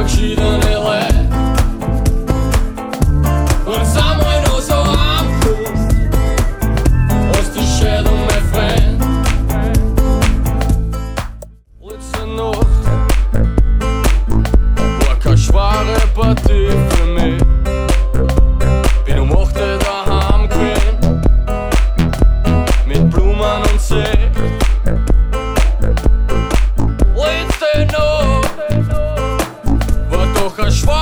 Bakşi'den el Cause